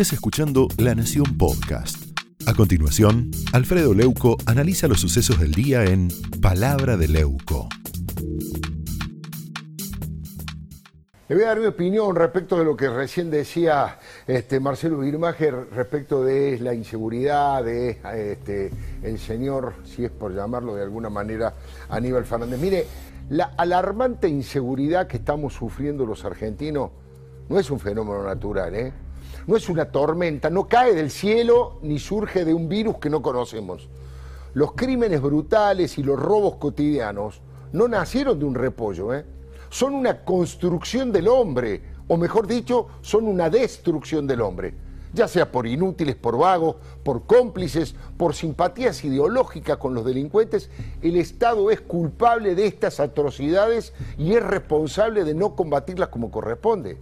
estés escuchando La Nación Podcast. A continuación, Alfredo Leuco analiza los sucesos del día en Palabra de Leuco. Le voy a dar mi opinión respecto de lo que recién decía este, Marcelo Birmacher respecto de la inseguridad de este, el señor, si es por llamarlo de alguna manera, Aníbal Fernández. Mire, la alarmante inseguridad que estamos sufriendo los argentinos no es un fenómeno natural, ¿eh? No es una tormenta, no cae del cielo ni surge de un virus que no conocemos. Los crímenes brutales y los robos cotidianos no nacieron de un repollo, ¿eh? son una construcción del hombre, o mejor dicho, son una destrucción del hombre ya sea por inútiles, por vagos, por cómplices, por simpatías ideológicas con los delincuentes, el Estado es culpable de estas atrocidades y es responsable de no combatirlas como corresponde.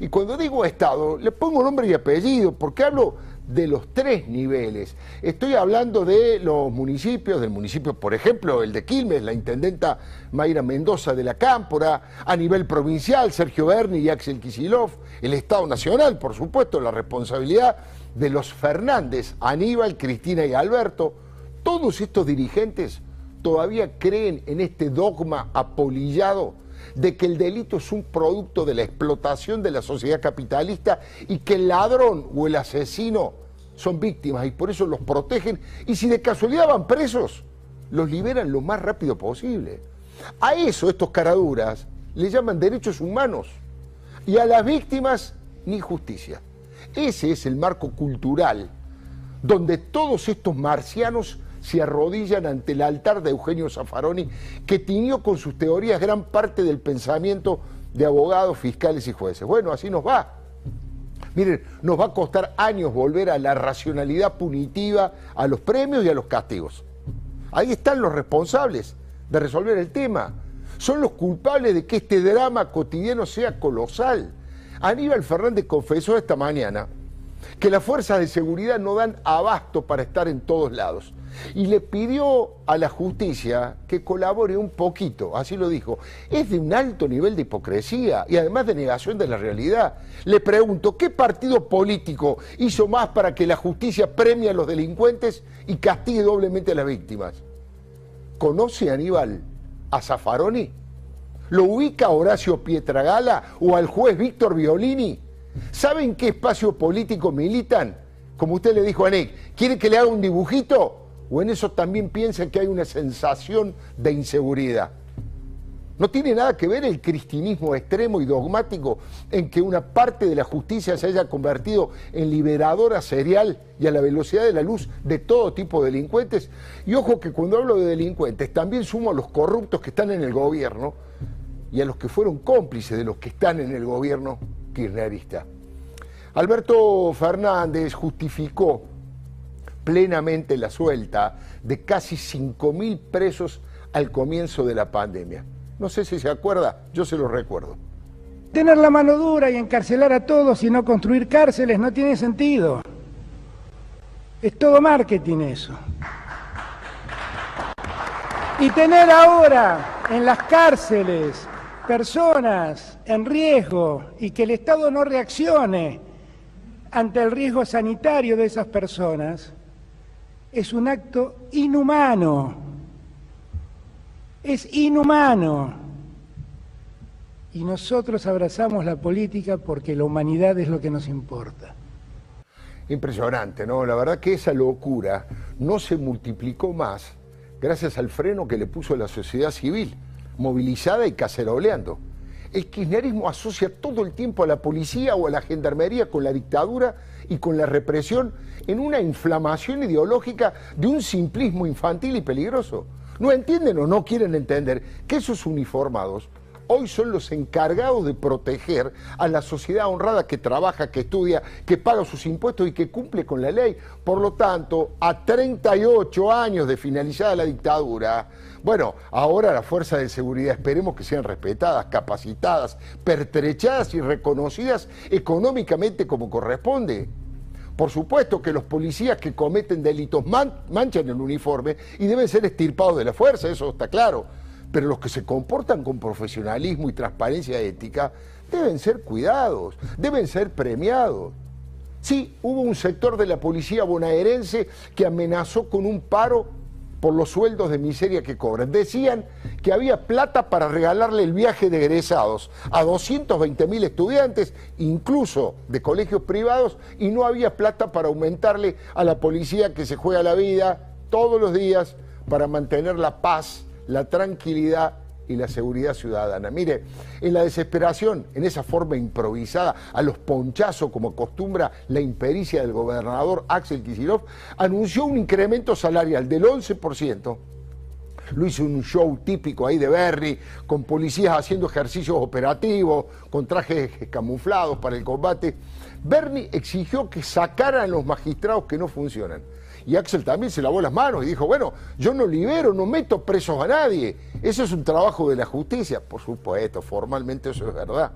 Y cuando digo Estado, le pongo nombre y apellido, porque hablo de los tres niveles. Estoy hablando de los municipios, del municipio, por ejemplo, el de Quilmes, la intendenta Mayra Mendoza de la Cámpora, a nivel provincial, Sergio Berni y Axel Kisilov, el Estado Nacional, por supuesto, la responsabilidad de los Fernández, Aníbal, Cristina y Alberto. Todos estos dirigentes todavía creen en este dogma apolillado de que el delito es un producto de la explotación de la sociedad capitalista y que el ladrón o el asesino son víctimas y por eso los protegen y si de casualidad van presos, los liberan lo más rápido posible. A eso estos caraduras le llaman derechos humanos y a las víctimas ni justicia. Ese es el marco cultural donde todos estos marcianos se arrodillan ante el altar de Eugenio Zaffaroni, que tiñó con sus teorías gran parte del pensamiento de abogados, fiscales y jueces. Bueno, así nos va. Miren, nos va a costar años volver a la racionalidad punitiva, a los premios y a los castigos. Ahí están los responsables de resolver el tema. Son los culpables de que este drama cotidiano sea colosal. Aníbal Fernández confesó esta mañana que las fuerzas de seguridad no dan abasto para estar en todos lados. Y le pidió a la justicia que colabore un poquito, así lo dijo. Es de un alto nivel de hipocresía y además de negación de la realidad. Le pregunto, ¿qué partido político hizo más para que la justicia premie a los delincuentes y castigue doblemente a las víctimas? ¿Conoce Aníbal a Zaffaroni? ¿Lo ubica Horacio Pietragala o al juez Víctor Violini? ¿Saben qué espacio político militan? Como usted le dijo a Nick, ¿quiere que le haga un dibujito? ¿O en eso también piensan que hay una sensación de inseguridad? No tiene nada que ver el cristinismo extremo y dogmático en que una parte de la justicia se haya convertido en liberadora serial y a la velocidad de la luz de todo tipo de delincuentes. Y ojo que cuando hablo de delincuentes también sumo a los corruptos que están en el gobierno y a los que fueron cómplices de los que están en el gobierno kirchnerista. Alberto Fernández justificó plenamente la suelta de casi 5.000 presos al comienzo de la pandemia. No sé si se acuerda, yo se lo recuerdo. Tener la mano dura y encarcelar a todos y no construir cárceles no tiene sentido. Es todo marketing eso. Y tener ahora en las cárceles personas en riesgo y que el Estado no reaccione ante el riesgo sanitario de esas personas es un acto inhumano. Es inhumano. Y nosotros abrazamos la política porque la humanidad es lo que nos importa. Impresionante, ¿no? La verdad que esa locura no se multiplicó más gracias al freno que le puso la sociedad civil movilizada y caceroleando. El kirchnerismo asocia todo el tiempo a la policía o a la gendarmería con la dictadura y con la represión en una inflamación ideológica de un simplismo infantil y peligroso. No entienden o no quieren entender que esos uniformados hoy son los encargados de proteger a la sociedad honrada que trabaja, que estudia, que paga sus impuestos y que cumple con la ley. Por lo tanto, a 38 años de finalizada la dictadura, bueno, ahora las fuerzas de seguridad esperemos que sean respetadas, capacitadas, pertrechadas y reconocidas económicamente como corresponde. Por supuesto que los policías que cometen delitos manchan el uniforme y deben ser estirpados de la fuerza, eso está claro pero los que se comportan con profesionalismo y transparencia ética deben ser cuidados, deben ser premiados. Sí, hubo un sector de la policía bonaerense que amenazó con un paro por los sueldos de miseria que cobran. Decían que había plata para regalarle el viaje de egresados a 220 mil estudiantes, incluso de colegios privados, y no había plata para aumentarle a la policía que se juega la vida todos los días para mantener la paz, la tranquilidad y la seguridad ciudadana. Mire, en la desesperación, en esa forma improvisada, a los ponchazos como acostumbra la impericia del gobernador Axel Kicillof, anunció un incremento salarial del 11%. Lo hizo un show típico ahí de Berry, con policías haciendo ejercicios operativos, con trajes camuflados para el combate. Bernie exigió que sacaran los magistrados que no funcionan. Y Axel también se lavó las manos y dijo, bueno, yo no libero, no meto presos a nadie. Eso es un trabajo de la justicia. Por supuesto, formalmente eso es verdad.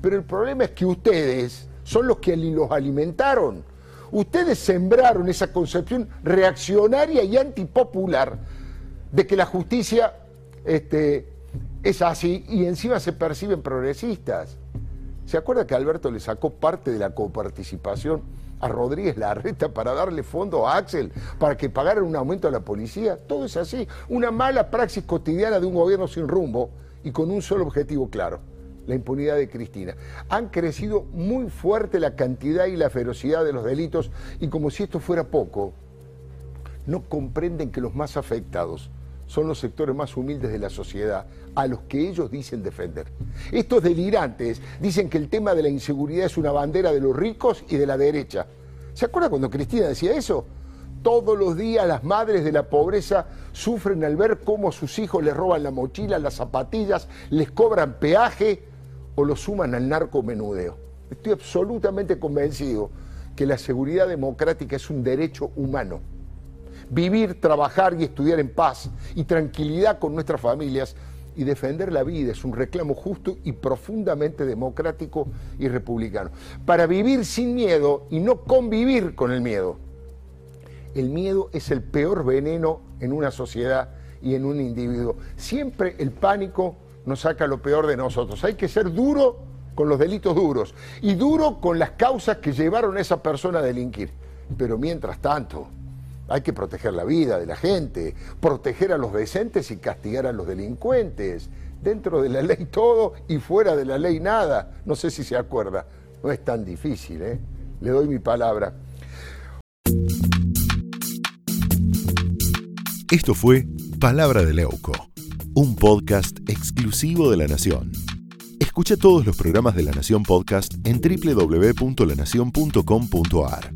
Pero el problema es que ustedes son los que los alimentaron. Ustedes sembraron esa concepción reaccionaria y antipopular de que la justicia este, es así y encima se perciben progresistas. ¿Se acuerda que Alberto le sacó parte de la coparticipación a Rodríguez Larreta para darle fondo a Axel para que pagaran un aumento a la policía? Todo es así. Una mala praxis cotidiana de un gobierno sin rumbo y con un solo objetivo claro, la impunidad de Cristina. Han crecido muy fuerte la cantidad y la ferocidad de los delitos y como si esto fuera poco, no comprenden que los más afectados son los sectores más humildes de la sociedad, a los que ellos dicen defender. Estos delirantes dicen que el tema de la inseguridad es una bandera de los ricos y de la derecha. ¿Se acuerda cuando Cristina decía eso? Todos los días las madres de la pobreza sufren al ver cómo a sus hijos les roban la mochila, las zapatillas, les cobran peaje o lo suman al narcomenudeo. Estoy absolutamente convencido que la seguridad democrática es un derecho humano vivir, trabajar y estudiar en paz y tranquilidad con nuestras familias y defender la vida es un reclamo justo y profundamente democrático y republicano. Para vivir sin miedo y no convivir con el miedo. El miedo es el peor veneno en una sociedad y en un individuo. Siempre el pánico nos saca lo peor de nosotros. Hay que ser duro con los delitos duros y duro con las causas que llevaron a esa persona a delinquir. Pero mientras tanto, hay que proteger la vida de la gente, proteger a los decentes y castigar a los delincuentes. Dentro de la ley todo y fuera de la ley nada. No sé si se acuerda. No es tan difícil, ¿eh? Le doy mi palabra. Esto fue Palabra de Leuco, un podcast exclusivo de La Nación. Escucha todos los programas de La Nación Podcast en www.lanacion.com.ar.